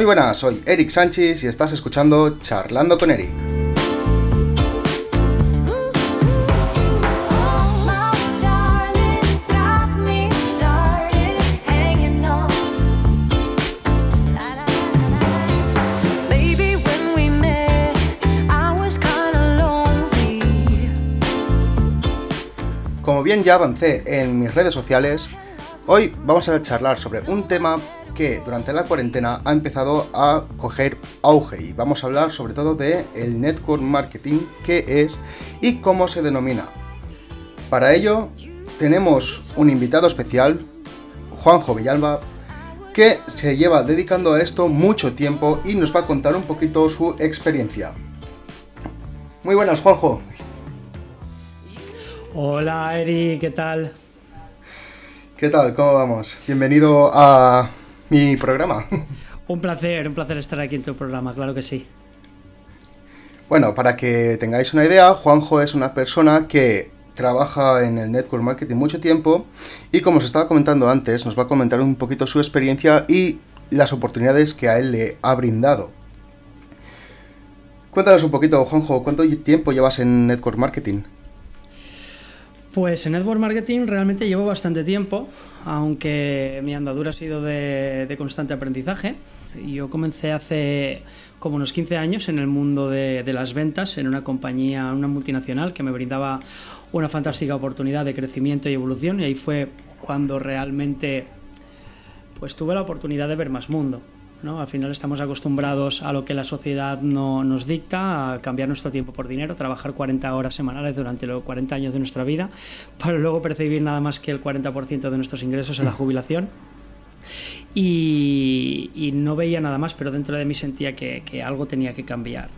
Muy buenas, soy Eric Sánchez y estás escuchando Charlando con Eric. Como bien ya avancé en mis redes sociales, hoy vamos a charlar sobre un tema que durante la cuarentena ha empezado a coger auge y vamos a hablar sobre todo de el network marketing, qué es y cómo se denomina. Para ello tenemos un invitado especial, Juanjo Villalba, que se lleva dedicando a esto mucho tiempo y nos va a contar un poquito su experiencia. Muy buenas, Juanjo. Hola, Eri, ¿qué tal? ¿Qué tal? ¿Cómo vamos? Bienvenido a mi programa. Un placer, un placer estar aquí en tu programa, claro que sí. Bueno, para que tengáis una idea, Juanjo es una persona que trabaja en el network marketing mucho tiempo y como os estaba comentando antes, nos va a comentar un poquito su experiencia y las oportunidades que a él le ha brindado. Cuéntanos un poquito, Juanjo, ¿cuánto tiempo llevas en network marketing? Pues en network marketing realmente llevo bastante tiempo, aunque mi andadura ha sido de, constante aprendizaje. Yo comencé hace como unos 15 años en el mundo de, las ventas en una compañía, una multinacional que me brindaba una fantástica oportunidad de crecimiento y evolución y ahí fue cuando realmente pues tuve la oportunidad de ver más mundo. Al final estamos acostumbrados a lo que la sociedad no, nos dicta, a cambiar nuestro tiempo por dinero, trabajar 40 horas semanales durante los 40 años de nuestra vida, para luego percibir nada más que el 40% de nuestros ingresos en la jubilación. Y, no veía nada más, pero dentro de mí sentía que, algo tenía que cambiar.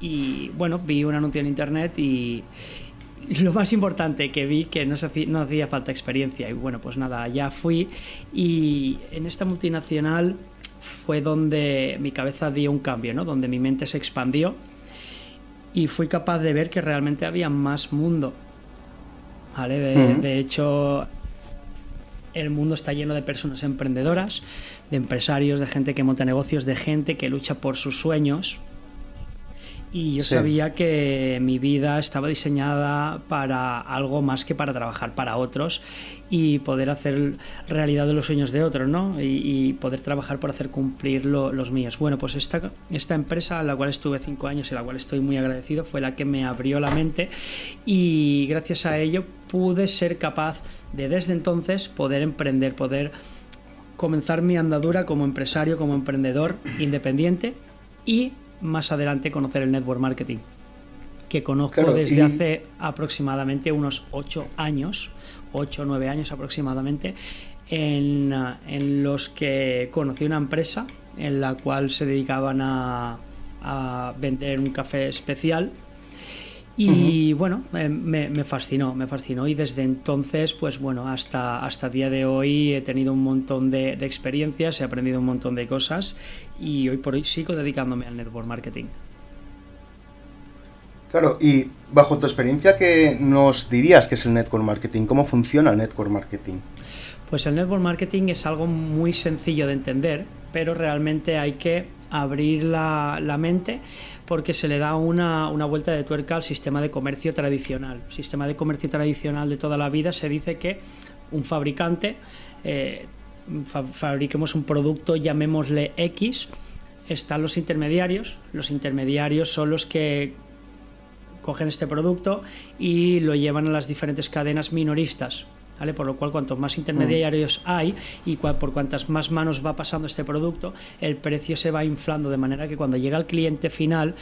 Y bueno, vi un anuncio en internet y, lo más importante que vi que no, hacía, no hacía falta experiencia. Y bueno, pues nada, ya fui y en esta multinacional fue donde mi cabeza dio un cambio, ¿no? donde mi mente se expandió y fui capaz de ver que realmente había más mundo. ¿vale? De, hecho, el mundo está lleno de personas emprendedoras, de empresarios, de gente que monta negocios, de gente que lucha por sus sueños, y yo sabía que mi vida estaba diseñada para algo más que para trabajar para otros y poder hacer realidad de los sueños de otros, ¿no? Y, poder trabajar por hacer cumplir los míos. Bueno, pues esta, esta empresa a la cual estuve cinco años y a la cual estoy muy agradecido fue la que me abrió la mente y gracias a ello pude ser capaz de desde entonces poder emprender, poder comenzar mi andadura como empresario, como emprendedor independiente y más adelante conocer el network marketing, que conozco desde hace aproximadamente unos 8 años, 8 o 9 años aproximadamente, en, en, los que conocí una empresa en la cual se dedicaban a, a vender un café especial y bueno, me, fascinó, me fascinó y desde entonces, pues bueno, hasta, hasta día de hoy he tenido un montón de, experiencias, he aprendido un montón de cosas y hoy por hoy sigo dedicándome al network marketing. Claro, y bajo tu experiencia, ¿qué nos dirías que es el network marketing? ¿Cómo funciona el network marketing? Pues el network marketing es algo muy sencillo de entender, pero realmente hay que abrir la, la mente porque se le da una, vuelta de tuerca al sistema de comercio tradicional. Sistema de comercio tradicional de toda la vida se dice que un fabricante, eh, fabriquemos un producto, llamémosle X, están los intermediarios. Los intermediarios son los que cogen este producto y lo llevan a las diferentes cadenas minoristas. Por lo cual, cuantos más intermediarios mm. hay y por cuantas más manos va pasando este producto, el precio se va inflando de manera que cuando llega al cliente final,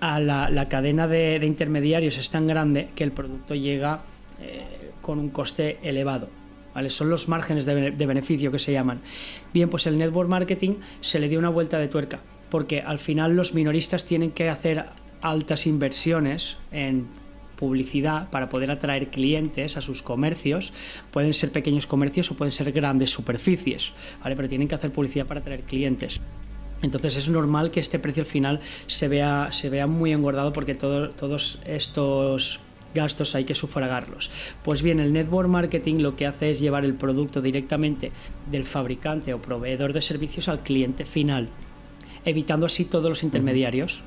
a la, cadena de, intermediarios es tan grande que el producto llega eh, con un coste elevado. ¿Vale? Son los márgenes de, de beneficio que se llaman. Bien, pues el network marketing se le dio una vuelta de tuerca, porque al final los minoristas tienen que hacer altas inversiones en publicidad para poder atraer clientes a sus comercios. Pueden ser pequeños comercios o pueden ser grandes superficies, ¿vale? Pero tienen que hacer publicidad para atraer clientes. Entonces es normal que este precio al final se vea, se vea muy engordado porque todos estos gastos hay que sufragarlos. Pues bien, el network marketing lo que hace es llevar el producto directamente del fabricante o proveedor de servicios al cliente final, evitando así todos los intermediarios.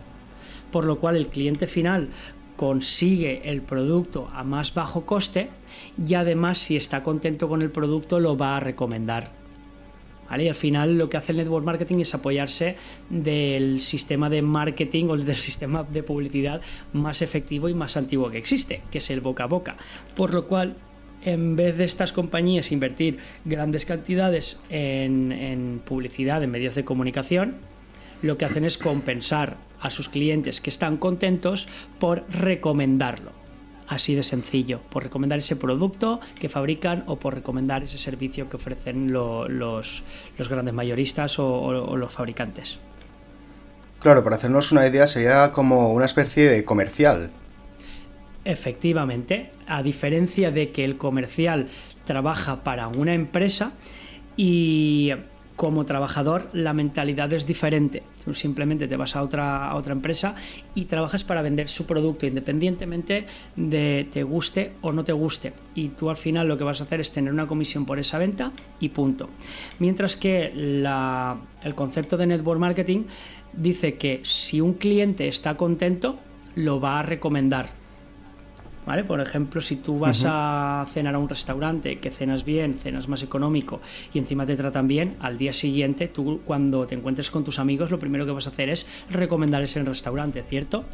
Por lo cual el cliente final consigue el producto a más bajo coste y además si está contento con el producto lo va a recomendar. Y al final lo que hace el network marketing es apoyarse del sistema de marketing o del sistema de publicidad más efectivo y más antiguo que existe, que es el boca a boca. Por lo cual, en vez de estas compañías invertir grandes cantidades en, en publicidad en medios de comunicación, lo que hacen es compensar a sus clientes que están contentos por recomendarlo así de sencillo, por recomendar ese producto que fabrican o por recomendar ese servicio que ofrecen los, los, grandes mayoristas o, los fabricantes. Claro, para hacernos una idea sería como una especie de comercial. Efectivamente, a diferencia de que el comercial trabaja para una empresa y como trabajador la mentalidad es diferente. Tú simplemente te vas a otra, otra empresa y trabajas para vender su producto independientemente de te guste o no te guste. Y tú al final lo que vas a hacer es tener una comisión por esa venta y punto. Mientras que el concepto de network marketing dice que si un cliente está contento, lo va a recomendar ¿Vale? Por ejemplo, si tú vas a cenar a un restaurante que cenas bien, cenas más económico y encima te tratan bien, al día siguiente tú cuando te encuentres con tus amigos lo primero que vas a hacer es recomendarles el restaurante, ¿cierto?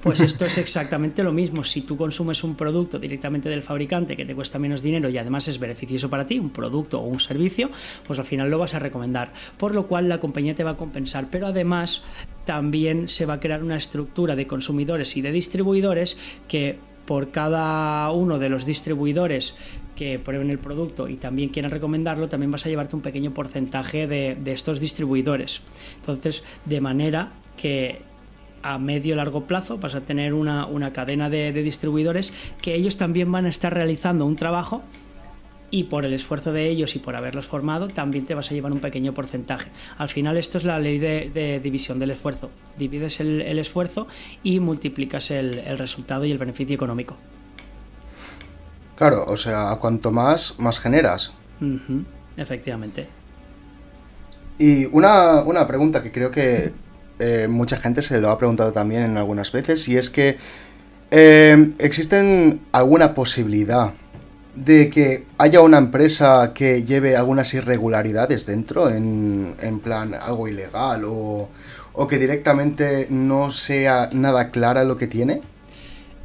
Pues esto es exactamente lo mismo. Si tú consumes un producto directamente del fabricante que te cuesta menos dinero y además es beneficioso para ti, un producto o un servicio, pues al final lo vas a recomendar. Por lo cual la compañía te va a compensar. Pero además también se va a crear una estructura de consumidores y de distribuidores que por cada uno de los distribuidores que prueben el producto y también quieran recomendarlo, también vas a llevarte un pequeño porcentaje de, de estos distribuidores. Entonces, de manera que a medio largo plazo vas a tener una, cadena de, distribuidores que ellos también van a estar realizando un trabajo y por el esfuerzo de ellos y por haberlos formado también te vas a llevar un pequeño porcentaje. Al final esto es la ley de, división del esfuerzo. Divides el, esfuerzo y multiplicas el, resultado y el beneficio económico. Claro, o sea, cuanto más, más generas. Efectivamente. Y una, una pregunta que creo que eh, mucha gente se lo ha preguntado también en algunas veces, y es que eh, existen alguna posibilidad de que haya una empresa que lleve algunas irregularidades dentro, en, plan algo ilegal, o, o que directamente no sea nada clara lo que tiene?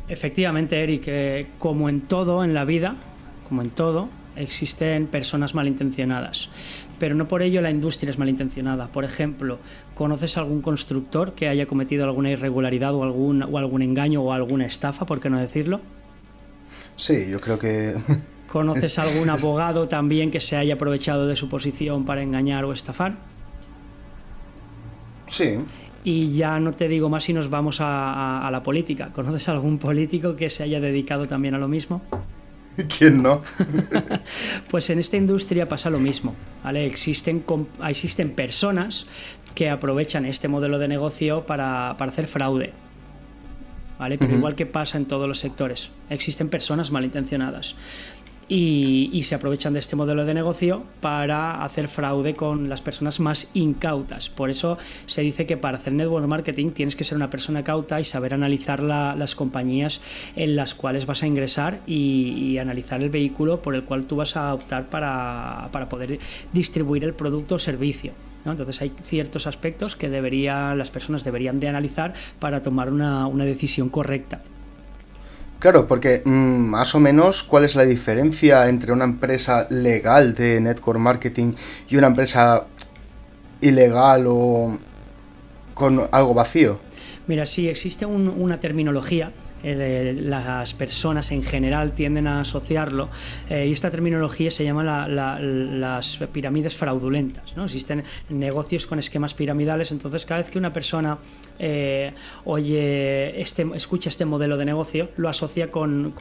Efectivamente, Eric, eh, como en todo en la vida, como en todo, existen personas malintencionadas pero no por ello la industria es malintencionada. Por ejemplo, ¿conoces algún constructor que haya cometido alguna irregularidad o algún, o algún engaño o alguna estafa, por qué no decirlo? Sí, yo creo que... ¿Conoces algún abogado también que se haya aprovechado de su posición para engañar o estafar? Sí. Y ya no te digo más si nos vamos a, a la política. ¿Conoces algún político que se haya dedicado también a lo mismo? ¿Quién no? pues en esta industria pasa lo mismo, ¿vale? Existen, existen personas que aprovechan este modelo de negocio para, para hacer fraude, ¿vale? Pero igual que pasa en todos los sectores, existen personas malintencionadas y, se aprovechan de este modelo de negocio para hacer fraude con las personas más incautas. Por eso se dice que para hacer network marketing tienes que ser una persona cauta y saber analizar las compañías en las cuales vas a ingresar y, analizar el vehículo por el cual tú vas a optar para, poder distribuir el producto o servicio. Entonces hay ciertos aspectos que debería, las personas deberían de analizar para tomar una, una decisión correcta. Claro, porque mm, más o menos, ¿cuál es la diferencia entre una empresa legal de network marketing y una empresa ilegal o con algo vacío? Mira, sí, existe una terminología eh, las personas en general tienden a asociarlo eh, y esta terminología se llama las pirámides fraudulentas. ¿no? Existen negocios con esquemas piramidales, entonces cada vez que una persona eh, oye, este, escucha este modelo de negocio, lo asocia con,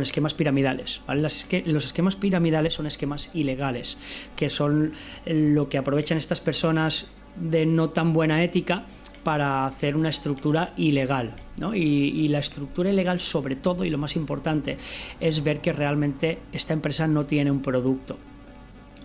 esquemas piramidales. los esquemas piramidales son esquemas ilegales, que son lo que aprovechan estas personas de no tan buena ética para hacer una estructura ilegal. ¿no? Y, la estructura ilegal sobre todo, y lo más importante, es ver que realmente esta empresa no tiene un producto.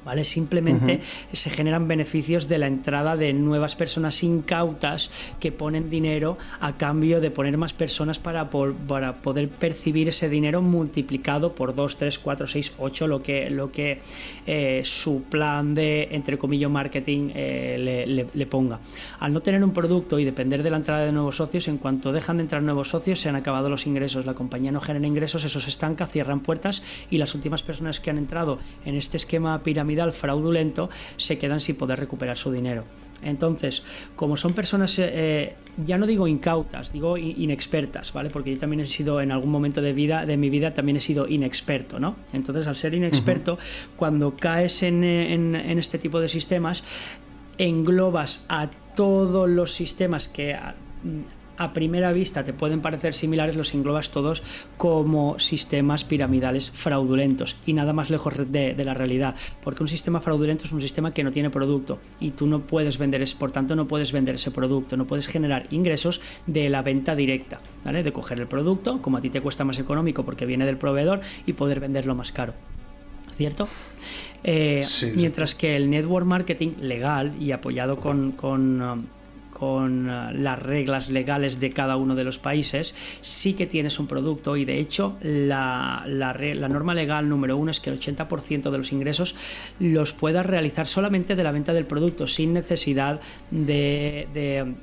¿Vale? Simplemente se generan beneficios de la entrada de nuevas personas incautas que ponen dinero a cambio de poner más personas para, para poder percibir ese dinero multiplicado por 2, 3, 4, 6, 8, lo que, lo que eh, su plan de, entre comillas, marketing eh, le, ponga. Al no tener un producto y depender de la entrada de nuevos socios, en cuanto dejan de entrar nuevos socios, se han acabado los ingresos. La compañía no genera ingresos, eso se estanca, cierran puertas y las últimas personas que han entrado en este esquema piramidal fraudulento se quedan sin poder recuperar su dinero. Entonces, como son personas, eh, eh, ya no digo incautas, digo inexpertas, ¿vale? Porque yo también he sido, en algún momento de, vida, de mi vida, también he sido inexperto, ¿no? Entonces, al ser inexperto, cuando caes en, en, este tipo de sistemas, englobas a todos los sistemas que a primera vista te pueden parecer similares, los englobas todos como sistemas piramidales fraudulentos y nada más lejos de, la realidad, porque un sistema fraudulento es un sistema que no tiene producto y tú no puedes vender, por tanto no puedes vender ese producto, no puedes generar ingresos de la venta directa, ¿vale? de coger el producto, como a ti te cuesta más económico porque viene del proveedor y poder venderlo más caro. ¿Cierto? Eh, mientras que el network marketing legal y apoyado con, con um, con eh, las reglas legales de cada uno de los países, sí que tienes un producto y de hecho la, norma legal número uno es que el 80% de los ingresos los puedas realizar solamente de la venta del producto sin necesidad de,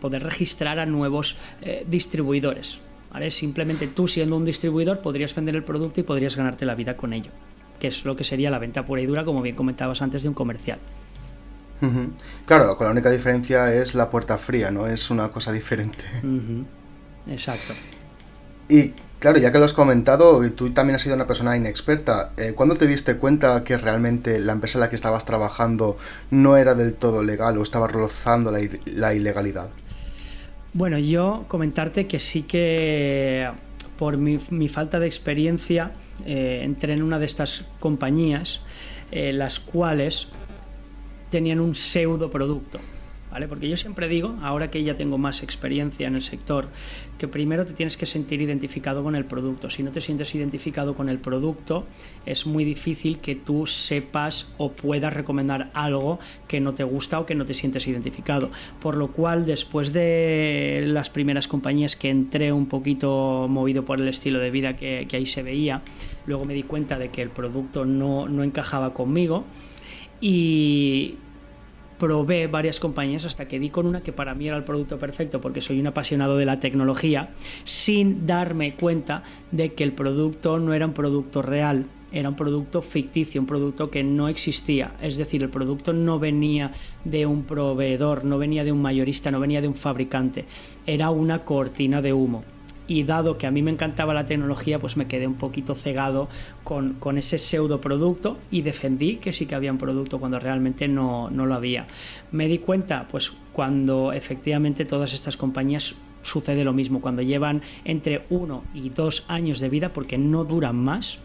poder registrar a nuevos eh, distribuidores. Simplemente tú siendo un distribuidor podrías vender el producto y podrías ganarte la vida con ello, que es lo que sería la venta pura y dura, como bien comentabas antes, de un comercial. Claro, con la única diferencia es la puerta fría, no es una cosa diferente. Exacto. Y claro, ya que lo has comentado, tú también has sido una persona inexperta. Eh, ¿Cuándo te diste cuenta que realmente la empresa en la que estabas trabajando no era del todo legal o estaba rozando la, ilegalidad? Bueno, yo comentarte que sí que por mi, falta de experiencia eh, entré en una de estas compañías, eh, las cuales tenían un pseudo producto. ¿Vale? Porque yo siempre digo, ahora que ya tengo más experiencia en el sector, que primero te tienes que sentir identificado con el producto. Si no te sientes identificado con el producto, es muy difícil que tú sepas o puedas recomendar algo que no te gusta o que no te sientes identificado. Por lo cual, después de las primeras compañías que entré un poquito movido por el estilo de vida que, ahí se veía, luego me di cuenta de que el producto no, no encajaba conmigo y probé varias compañías hasta que di con una que para mí era el producto perfecto porque soy un apasionado de la tecnología sin darme cuenta de que el producto no era un producto real era un producto ficticio, un producto que no existía. Es decir, el producto no venía de un proveedor, no venía de un mayorista, no venía de un fabricante. Era una cortina de humo y dado que a mí me encantaba la tecnología, pues me quedé un poquito cegado con, ese pseudo producto y defendí que sí que había un producto cuando realmente no, no lo había. Me di cuenta, pues cuando efectivamente todas estas compañías sucede lo mismo, cuando llevan entre uno y dos años de vida, porque no duran más,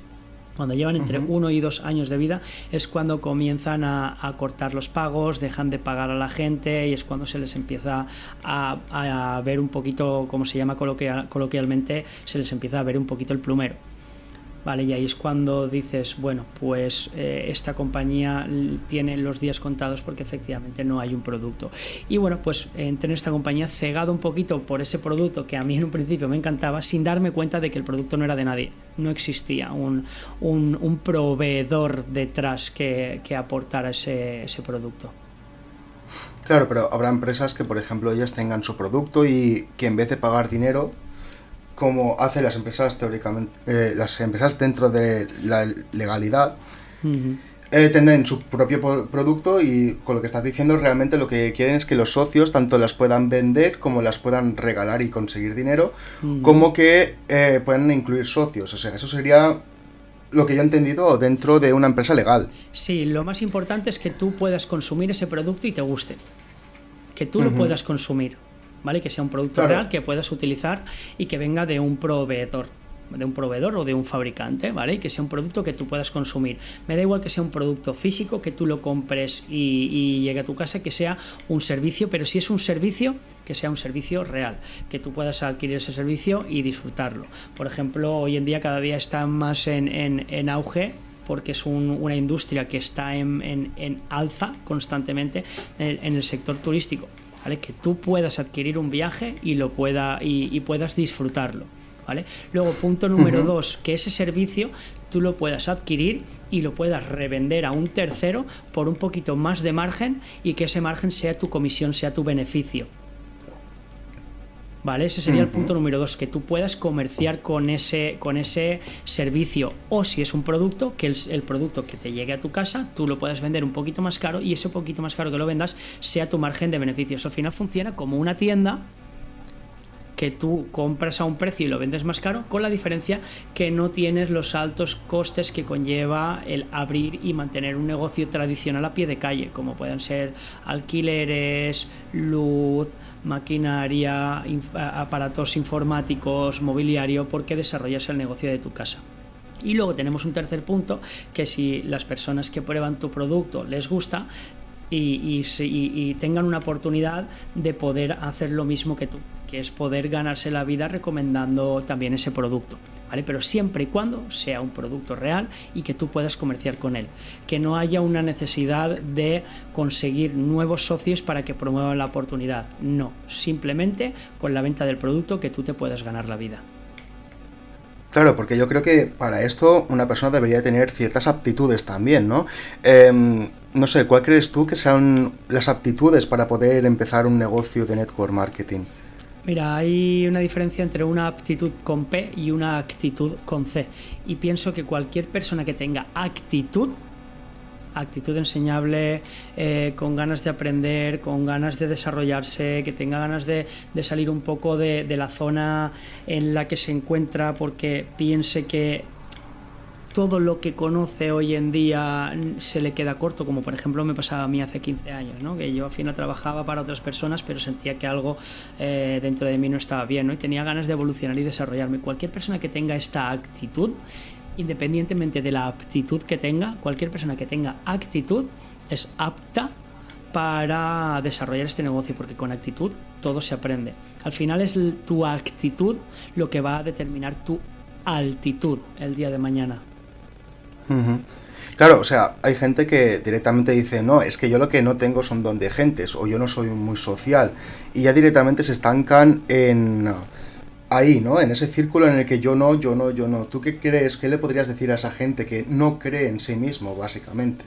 cuando llevan entre uno y dos años de vida es cuando comienzan a, cortar los pagos, dejan de pagar a la gente y es cuando se les empieza a, ver un poquito, como se llama coloquialmente, se les empieza a ver un poquito el plumero. ¿Vale? Y ahí es cuando dices, bueno, pues eh, esta compañía tiene los días contados porque efectivamente no hay un producto. Y bueno, pues entré en esta compañía cegado un poquito por ese producto que a mí en un principio me encantaba, sin darme cuenta de que el producto no era de nadie. No existía un, un, proveedor detrás que, que aportara ese, ese producto. Claro, pero habrá empresas que, por ejemplo, ellas tengan su producto y que en vez de pagar dinero, como hacen las empresas teóricamente, eh, las empresas dentro de la legalidad, eh, tendrán su propio producto y con lo que estás diciendo realmente lo que quieren es que los socios tanto las puedan vender como las puedan regalar y conseguir dinero, como que eh, puedan incluir socios. O sea, eso sería lo que yo he entendido dentro de una empresa legal. Sí, lo más importante es que tú puedas consumir ese producto y te guste. Que tú lo puedas consumir. ¿Vale? Que sea un producto real que puedas utilizar y que venga de un proveedor. de un proveedor o de un fabricante, ¿vale? Y que sea un producto que tú puedas consumir. Me da igual que sea un producto físico, que tú lo compres y, y llegue a tu casa, que sea un servicio, pero si es un servicio, que sea un servicio real, que tú puedas adquirir ese servicio y disfrutarlo. Por ejemplo, hoy en día cada día está más en, en, en auge porque es un, una industria que está en, en, en alza constantemente en, en, el sector turístico. ¿Vale? Que tú puedas adquirir un viaje y, lo pueda, y, y puedas disfrutarlo. ¿Vale? Luego, punto número uh -huh. dos, que ese servicio tú lo puedas adquirir y lo puedas revender a un tercero por un poquito más de margen y que ese margen sea tu comisión, sea tu beneficio. ¿Vale? Ese sería uh -huh. el punto número dos, que tú puedas comerciar con ese, con ese servicio o si es un producto, que el, el, producto que te llegue a tu casa, tú lo puedas vender un poquito más caro y ese poquito más caro que lo vendas sea tu margen de beneficios. Al final funciona como una tienda que tú compras a un precio y lo vendes más caro, con la diferencia que no tienes los altos costes que conlleva el abrir y mantener un negocio tradicional a pie de calle, como pueden ser alquileres, luz, maquinaria, aparatos informáticos, mobiliario, porque desarrollas el negocio de tu casa. Y luego tenemos un tercer punto, que si las personas que prueban tu producto les gusta, y, y, tengan una oportunidad de poder hacer lo mismo que tú, que es poder ganarse la vida recomendando también ese producto. ¿Vale? Pero siempre y cuando sea un producto real y que tú puedas comerciar con él. Que no haya una necesidad de conseguir nuevos socios para que promuevan la oportunidad. No, simplemente con la venta del producto que tú te puedas ganar la vida. Claro, porque yo creo que para esto una persona debería tener ciertas aptitudes también, ¿no? Eh, no sé, ¿cuál crees tú que sean las aptitudes para poder empezar un negocio de network marketing? Mira, hay una diferencia entre una aptitud con P y una actitud con C. Y pienso que cualquier persona que tenga actitud, actitud enseñable, eh, con ganas de aprender, con ganas de desarrollarse, que tenga ganas de, salir un poco de, la zona en la que se encuentra porque piense que todo lo que conoce hoy en día se le queda corto, como por ejemplo me pasaba a mí hace 15 años, ¿no? que yo al final trabajaba para otras personas, pero sentía que algo eh, dentro de mí no estaba bien ¿no? y tenía ganas de evolucionar y desarrollarme. Cualquier persona que tenga esta actitud, independientemente de la aptitud que tenga, cualquier persona que tenga actitud es apta para desarrollar este negocio, porque con actitud todo se aprende. Al final es tu actitud lo que va a determinar tu altitud el día de mañana. Claro, o sea, hay gente que directamente dice, no, es que yo lo que no tengo son don de gentes, o yo no soy muy social, y ya directamente se estancan en ahí, ¿no? En ese círculo en el que yo no, yo no, yo no. ¿Tú qué crees? ¿Qué le podrías decir a esa gente que no cree en sí mismo, básicamente?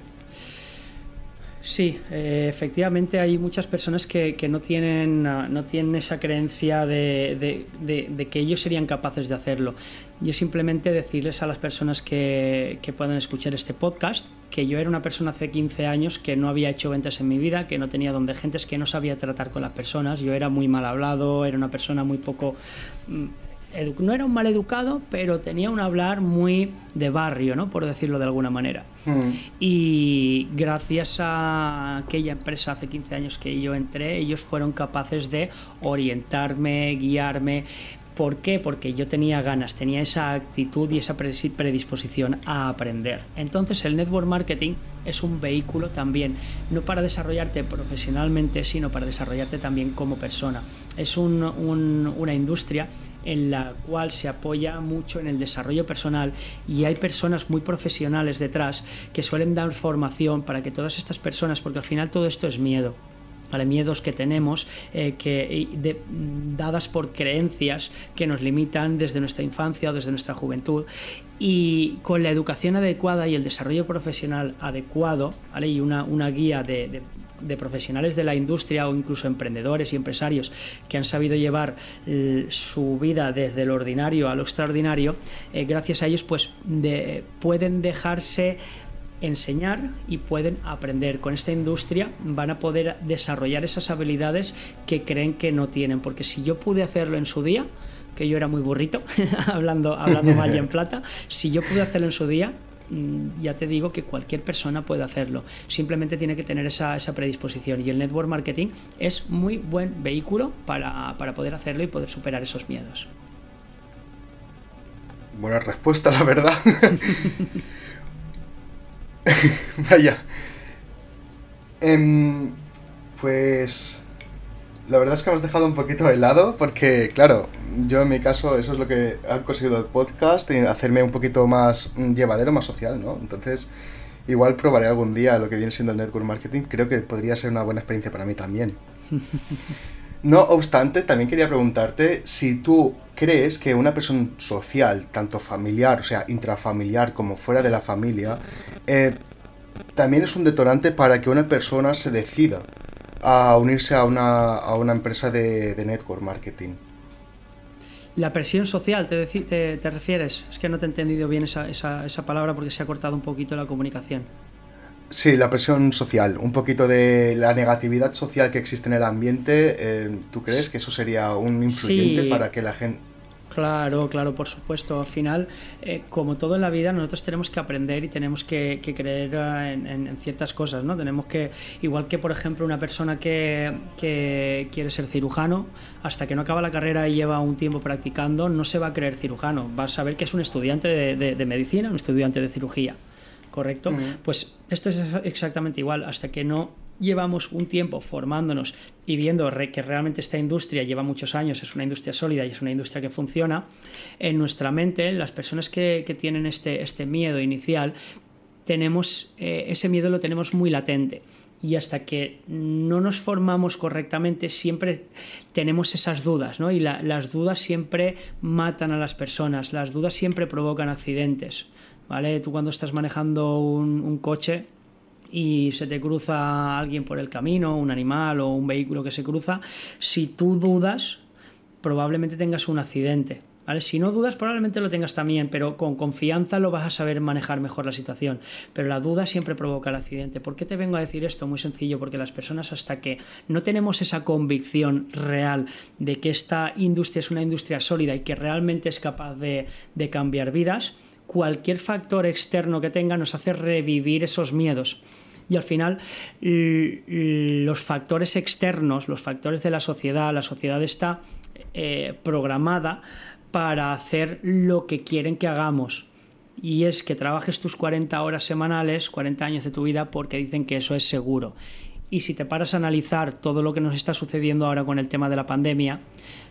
Sí, eh, efectivamente hay muchas personas que, que no, tienen, uh, no tienen esa creencia de, de, que ellos serían capaces de hacerlo. Yo simplemente decirles a las personas que, que puedan escuchar este podcast que yo era una persona hace 15 años que no había hecho ventas en mi vida, que no tenía donde gentes, que no sabía tratar con las personas. Yo era muy mal hablado, era una persona muy poco no era un mal educado, pero tenía un hablar muy de barrio, ¿no? por decirlo de alguna manera. Mm. Y gracias a aquella empresa hace 15 años que yo entré, ellos fueron capaces de orientarme, guiarme. ¿Por qué? Porque yo tenía ganas, tenía esa actitud y esa predisposición a aprender. Entonces el network marketing es un vehículo también, no para desarrollarte profesionalmente, sino para desarrollarte también como persona. Es un, un, una industria en la cual se apoya mucho en el desarrollo personal y hay personas muy profesionales detrás que suelen dar formación para que todas estas personas, porque al final todo esto es miedo, miedos que tenemos eh, que, dadas por creencias que nos limitan desde nuestra infancia o desde nuestra juventud. Y con la educación adecuada y el desarrollo profesional adecuado y una, una guía de, profesionales de la industria o incluso emprendedores y empresarios que han sabido llevar eh, su vida desde lo ordinario a lo extraordinario, eh, gracias a ellos pues de, pueden dejarse enseñar y pueden aprender. Con esta industria van a poder desarrollar esas habilidades que creen que no tienen, porque si yo pude hacerlo en su día, que yo era muy burrito, hablando, hablando mal y en plata, si yo pude hacerlo en su día, mm, ya te digo que cualquier persona puede hacerlo. Simplemente tiene que tener esa, esa predisposición. Y el network marketing es muy buen vehículo para, para poder hacerlo y poder superar esos miedos. buena respuesta, la verdad. Vaya. Em, pues la verdad es que me has dejado un poquito helado porque, claro, yo en mi caso eso es lo que ha conseguido el podcast y hacerme un poquito más llevadero, más social, ¿no? Entonces, igual probaré algún día lo que viene siendo el network marketing. Creo que podría ser una buena experiencia para mí también. No obstante, también quería preguntarte si tú crees que una persona social, tanto familiar, o sea, intrafamiliar como fuera de la familia, eh, también es un detonante para que una persona se decida a unirse a una, a una empresa de, network marketing. La presión social, ¿te, te, refieres? Es que no te he entendido bien esa, esa, esa palabra porque se ha cortado un poquito la comunicación. Sí, la presión social, un poquito de la negatividad social que existe en el ambiente. Eh, ¿Tú crees que eso sería un influyente para que la gente... Claro, claro, por supuesto. Al final, eh, como todo en la vida, nosotros tenemos que aprender y tenemos que, creer eh, en, ciertas cosas, ¿no? Tenemos que, igual que por ejemplo una persona que, quiere ser cirujano, hasta que no acaba la carrera y lleva un tiempo practicando, no se va a creer cirujano. Va a saber que es un estudiante de medicina, un estudiante de cirugía. ¿Correcto? Pues esto es exactamente igual, hasta que no llevamos un tiempo formándonos y viendo que realmente esta industria lleva muchos años, es una industria sólida y es una industria que funciona, en nuestra mente, las personas que, tienen este, este miedo inicial, tenemos, eh, ese miedo lo tenemos muy latente y hasta que no nos formamos correctamente siempre tenemos esas dudas, ¿no? Y las dudas siempre matan a las personas, las dudas siempre provocan accidentes. ¿Vale? Tú cuando estás manejando un, coche y se te cruza alguien por el camino, un animal o un vehículo que se cruza, si tú dudas, probablemente tengas un accidente. ¿Vale? Si no dudas, probablemente lo tengas también, pero con confianza lo vas a saber manejar mejor la situación. Pero la duda siempre provoca el accidente. ¿Por qué te vengo a decir esto? Muy sencillo, porque las personas hasta que no tenemos esa convicción real de que esta industria es una industria sólida y que realmente es capaz de, de cambiar vidas, cualquier factor externo que tenga nos hace revivir esos miedos. Y al final los factores externos, los factores de la sociedad, la sociedad está eh, programada para hacer lo que quieren que hagamos. Y es que trabajes tus 40 horas semanales, 40 años de tu vida, porque dicen que eso es seguro. Y si te paras a analizar todo lo que nos está sucediendo ahora con el tema de la pandemia,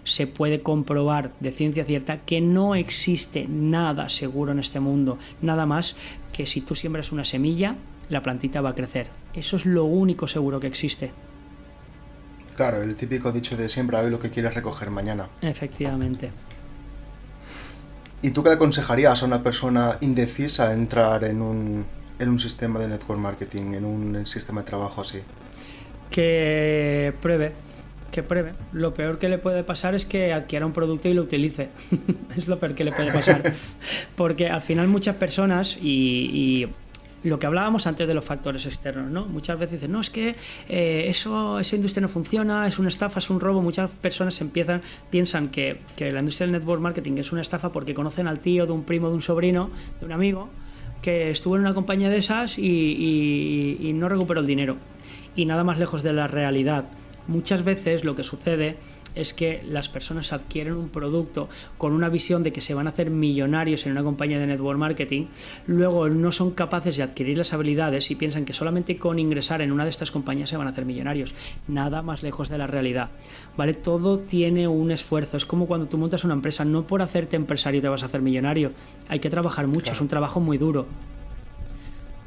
se puede comprobar de ciencia cierta que no existe nada seguro en este mundo, nada más que si tú siembras una semilla, la plantita va a crecer. Eso es lo único seguro que existe. Claro, el típico dicho de siembra hoy lo que quieres recoger mañana. Efectivamente. ¿Y tú qué le aconsejarías a una persona indecisa entrar en un, en un sistema de network marketing, en un sistema de trabajo así? Que pruebe, que pruebe. Lo peor que le puede pasar es que adquiera un producto y lo utilice. es lo peor que le puede pasar. Porque al final muchas personas y, lo que hablábamos antes de los factores externos, ¿no? Muchas veces dicen, no, es que eh, eso, esa industria no funciona, es una estafa, es un robo. Muchas personas empiezan, piensan que, la industria del network marketing es una estafa porque conocen al tío, de un primo, de un sobrino, de un amigo, que estuvo en una compañía de esas y no recuperó el dinero y nada más lejos de la realidad. Muchas veces lo que sucede es que las personas adquieren un producto con una visión de que se van a hacer millonarios en una compañía de network marketing, luego no son capaces de adquirir las habilidades y piensan que solamente con ingresar en una de estas compañías se van a hacer millonarios. Nada más lejos de la realidad. ¿Vale? Todo tiene un esfuerzo. Es como cuando tú montas una empresa, no por hacerte empresario te vas a hacer millonario. Hay que trabajar mucho, es un trabajo muy duro.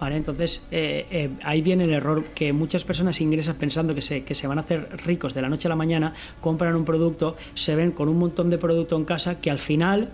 Entonces eh, eh, ahí viene el error que muchas personas ingresan pensando que se, que se van a hacer ricos de la noche a la mañana, compran un producto, se ven con un montón de producto en casa que al final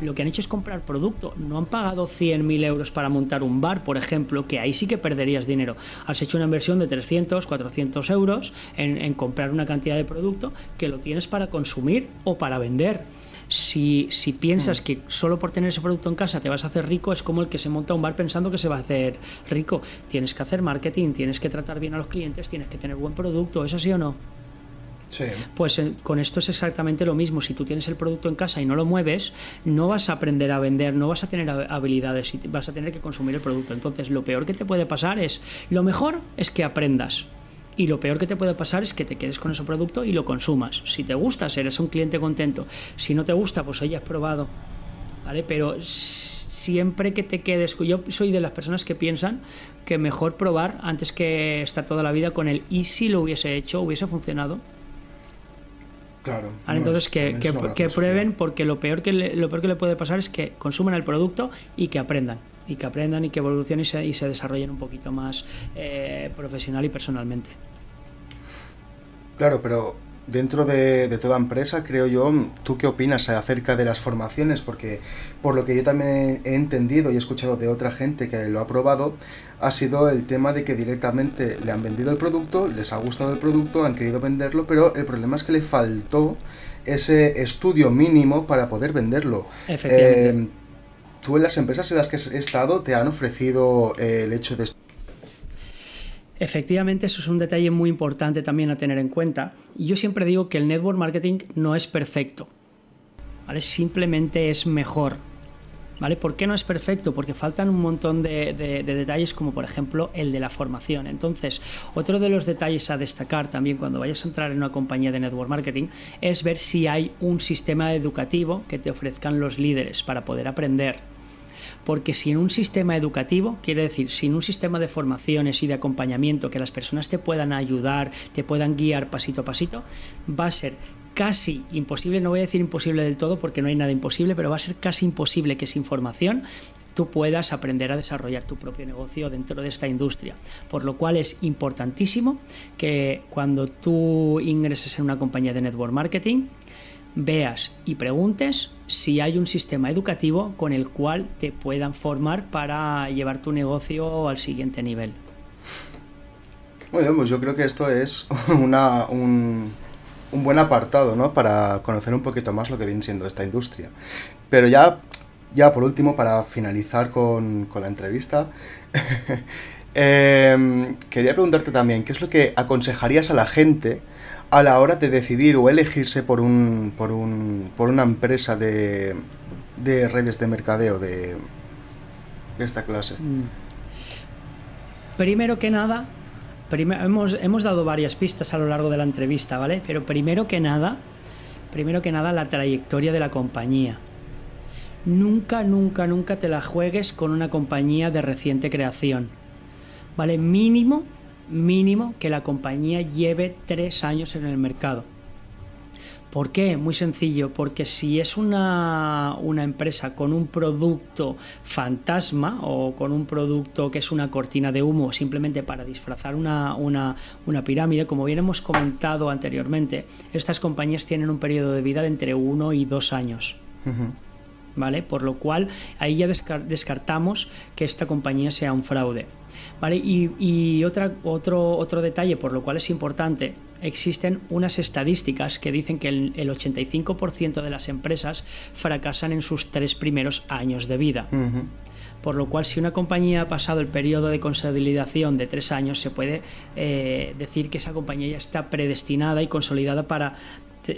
lo que han hecho es comprar producto. No han pagado 100.000 euros para montar un bar, por ejemplo, que ahí sí que perderías dinero. Has hecho una inversión de 300, 400 euros en comprar una cantidad de producto que lo tienes para consumir o para vender si, si piensas mm. que solo por tener ese producto en casa te vas a hacer rico, es como el que se monta un bar pensando que se va a hacer rico. Tienes que hacer marketing, tienes que tratar bien a los clientes, tienes que tener buen producto, ¿es así o no? Sí. Pues eh, con esto es exactamente lo mismo. Si tú tienes el producto en casa y no lo mueves, no vas a aprender a vender, no vas a tener habilidades y vas a tener que consumir el producto. Entonces, lo peor que te puede pasar es, lo mejor es que aprendas y lo peor que te puede pasar es que te quedes con ese producto y lo consumas. Si te gusta, eres un cliente contento. Si no te gusta, pues hayas probado. ¿vale? Pero siempre que te quedes, yo soy de las personas que piensan que mejor probar antes que estar toda la vida con el y si lo hubiese hecho, hubiese funcionado. Claro. entonces que, que, prueben porque lo peor que, le, lo peor que le puede pasar es que consuman el producto y que aprendan. Y que aprendan y que evolucionen y se, y se desarrollen un poquito más eh, profesional y personalmente. Claro, pero dentro de, toda empresa, creo yo, ¿tú qué opinas acerca de las formaciones? Porque por lo que yo también he entendido y he escuchado de otra gente que lo ha probado, ha sido el tema de que directamente le han vendido el producto, les ha gustado el producto, han querido venderlo, pero el problema es que le faltó ese estudio mínimo para poder venderlo. Efectivamente. Eh, ¿Tú en las empresas en las que has estado te han ofrecido eh, el hecho de Efectivamente, eso es un detalle muy importante también a tener en cuenta. Y yo siempre digo que el network marketing no es perfecto, ¿vale? Simplemente es mejor. ¿Vale? ¿Por qué no es perfecto? Porque faltan un montón de, detalles como por ejemplo el de la formación. Entonces, otro de los detalles a destacar también cuando vayas a entrar en una compañía de network marketing es ver si hay un sistema educativo que te ofrezcan los líderes para poder aprender porque sin un sistema educativo, quiere decir, sin un sistema de formaciones y de acompañamiento que las personas te puedan ayudar, te puedan guiar pasito a pasito, va a ser casi imposible, no voy a decir imposible del todo porque no hay nada imposible, pero va a ser casi imposible que sin formación tú puedas aprender a desarrollar tu propio negocio dentro de esta industria. Por lo cual es importantísimo que cuando tú ingreses en una compañía de network marketing, veas y preguntes si hay un sistema educativo con el cual te puedan formar para llevar tu negocio al siguiente nivel. Muy bien, pues yo creo que esto es una, un, buen apartado, ¿no? Para conocer un poquito más lo que viene siendo esta industria. Pero ya, ya por último, para finalizar con, la entrevista, em, quería preguntarte también, ¿qué es lo que aconsejarías a la gente a la hora de decidir o elegirse por, un, por, un, por una empresa de, de redes de mercadeo de, de esta clase? Mm. Primero que nada, hemos, hemos dado varias pistas a lo largo de la entrevista, ¿vale? Pero primero que nada, primero que nada la trayectoria de la compañía. Nunca, nunca, nunca te la juegues con una compañía de reciente creación. ¿Vale? Mínimo mínimo que la compañía lleve tres años en el mercado. ¿Por qué? Muy sencillo, porque si es una, empresa con un producto fantasma o con un producto que es una cortina de humo simplemente para disfrazar una, pirámide, como bien hemos comentado anteriormente, estas compañías tienen un periodo de vida de entre uno y dos años. ¿Vale? Por lo cual ahí ya descartamos que esta compañía sea un fraude. Y, otra, otro, otro detalle por lo cual es importante, existen unas estadísticas que dicen que el, 85% de las empresas fracasan en sus tres primeros años de vida. Por lo cual, si una compañía ha pasado el periodo de consolidación de tres años, se puede eh, decir que esa compañía ya está predestinada y consolidada para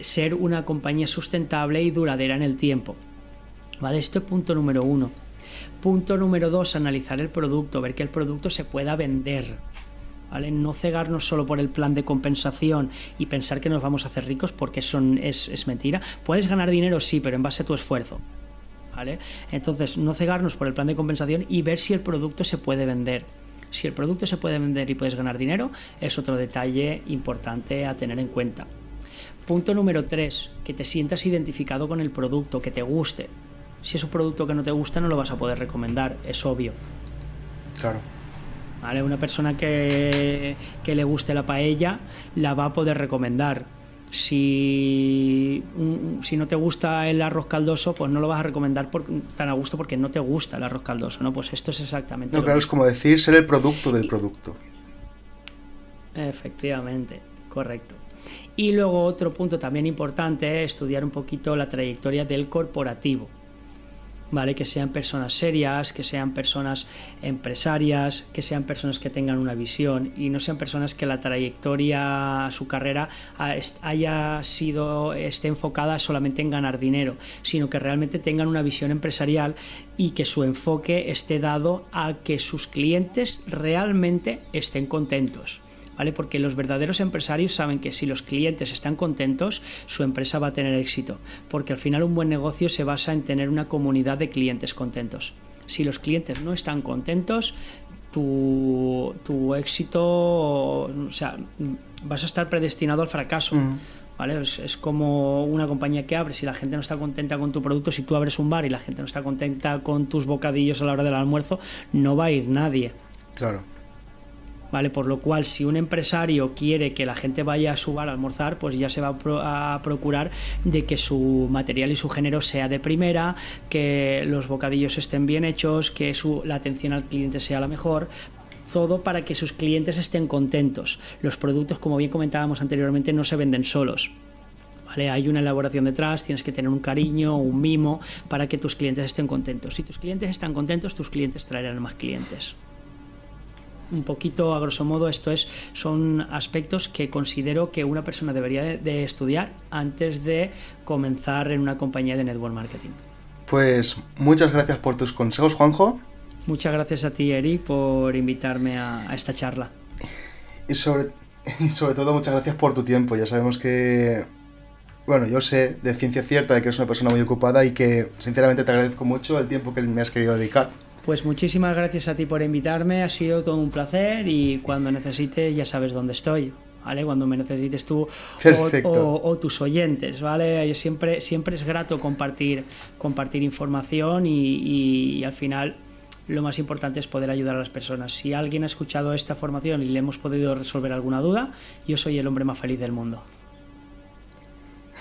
ser una compañía sustentable y duradera en el tiempo. ¿Vale? Este punto número uno. Punto número dos, analizar el producto, ver que el producto se pueda vender. ¿Vale? No cegarnos solo por el plan de compensación y pensar que nos vamos a hacer ricos porque son, es, es mentira. Puedes ganar dinero, sí, pero en base a tu esfuerzo. ¿Vale? Entonces, no cegarnos por el plan de compensación y ver si el producto se puede vender. Si el producto se puede vender y puedes ganar dinero, es otro detalle importante a tener en cuenta. Punto número 3, que te sientas identificado con el producto, que te guste. Si es un producto que no te gusta, no lo vas a poder recomendar, es obvio. Claro. ¿Vale? Una persona que, le guste la paella la va a poder recomendar. Si, si no te gusta el arroz caldoso, pues no lo vas a recomendar por, tan a gusto porque no te gusta el arroz caldoso, ¿no? Pues esto es exactamente. No, claro, es como decir ser el producto del producto. Efectivamente, correcto. Y luego otro punto también importante es estudiar un poquito la trayectoria del corporativo. ¿Vale? Que sean personas serias, que sean personas empresarias, que sean personas que tengan una visión y no sean personas que la trayectoria, su carrera haya sido, esté enfocada solamente en ganar dinero, sino que realmente tengan una visión empresarial y que su enfoque esté dado a que sus clientes realmente estén contentos. ¿Vale? Porque los verdaderos empresarios saben que si los clientes están contentos, su empresa va a tener éxito, porque al final un buen negocio se basa en tener una comunidad de clientes contentos. Si los clientes no están contentos, tu, tu éxito, o sea, vas a estar predestinado al fracaso. ¿Vale? Es, es, como una compañía que abre, si la gente no está contenta con tu producto, si tú abres un bar y la gente no está contenta con tus bocadillos a la hora del almuerzo, no va a ir nadie. Claro. ¿Vale? Por lo cual, si un empresario quiere que la gente vaya a su bar a almorzar, pues ya se va a, pro a, procurar de que su material y su género sea de primera, que los bocadillos estén bien hechos, que su, la atención al cliente sea la mejor, todo para que sus clientes estén contentos. Los productos, como bien comentábamos anteriormente, no se venden solos. ¿Vale? Hay una elaboración detrás, tienes que tener un cariño, un mimo para que tus clientes estén contentos. Si tus clientes están contentos, tus clientes traerán más clientes. Un poquito, a grosso modo, esto es, son aspectos que considero que una persona debería de, de estudiar antes de comenzar en una compañía de network marketing. Pues muchas gracias por tus consejos, Juanjo. Muchas gracias a ti, Eri, por invitarme a, a esta charla. Y sobre, y sobre todo, muchas gracias por tu tiempo. Ya sabemos que, bueno, yo sé de ciencia cierta de que eres una persona muy ocupada y que, sinceramente, te agradezco mucho el tiempo que me has querido dedicar. Pues muchísimas gracias a ti por invitarme, ha sido todo un placer y cuando necesites ya sabes dónde estoy. ¿Vale? Cuando me necesites tú o, o, o, tus oyentes, ¿vale? Siempre, siempre es grato compartir, compartir información y, y, y al final lo más importante es poder ayudar a las personas. Si alguien ha escuchado esta formación y le hemos podido resolver alguna duda, yo soy el hombre más feliz del mundo.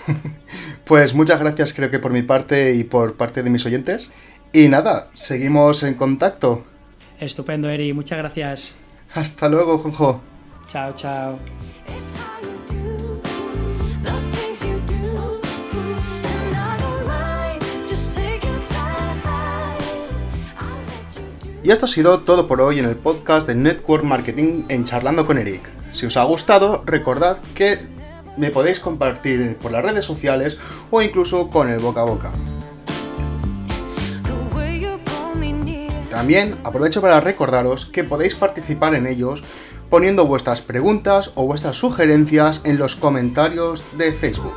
Pues muchas gracias creo que por mi parte y por parte de mis oyentes. Y nada, seguimos en contacto. Estupendo, Eri. Muchas gracias. Hasta luego, Juanjo. Chao, chao. Y esto ha sido todo por hoy en el podcast de Network Marketing en Charlando con Eric. Si os ha gustado, recordad que me podéis compartir por las redes sociales o incluso con el boca a boca. También aprovecho para recordaros que podéis participar en ellos poniendo vuestras preguntas o vuestras sugerencias en los comentarios de Facebook.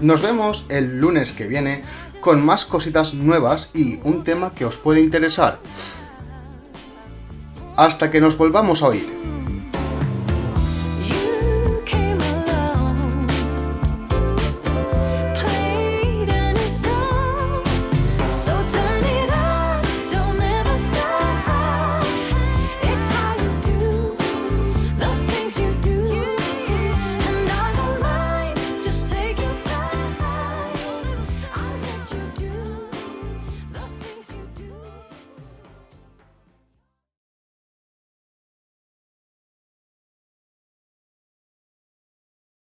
Nos vemos el lunes que viene con más cositas nuevas y un tema que os puede interesar. Hasta que nos volvamos a oír.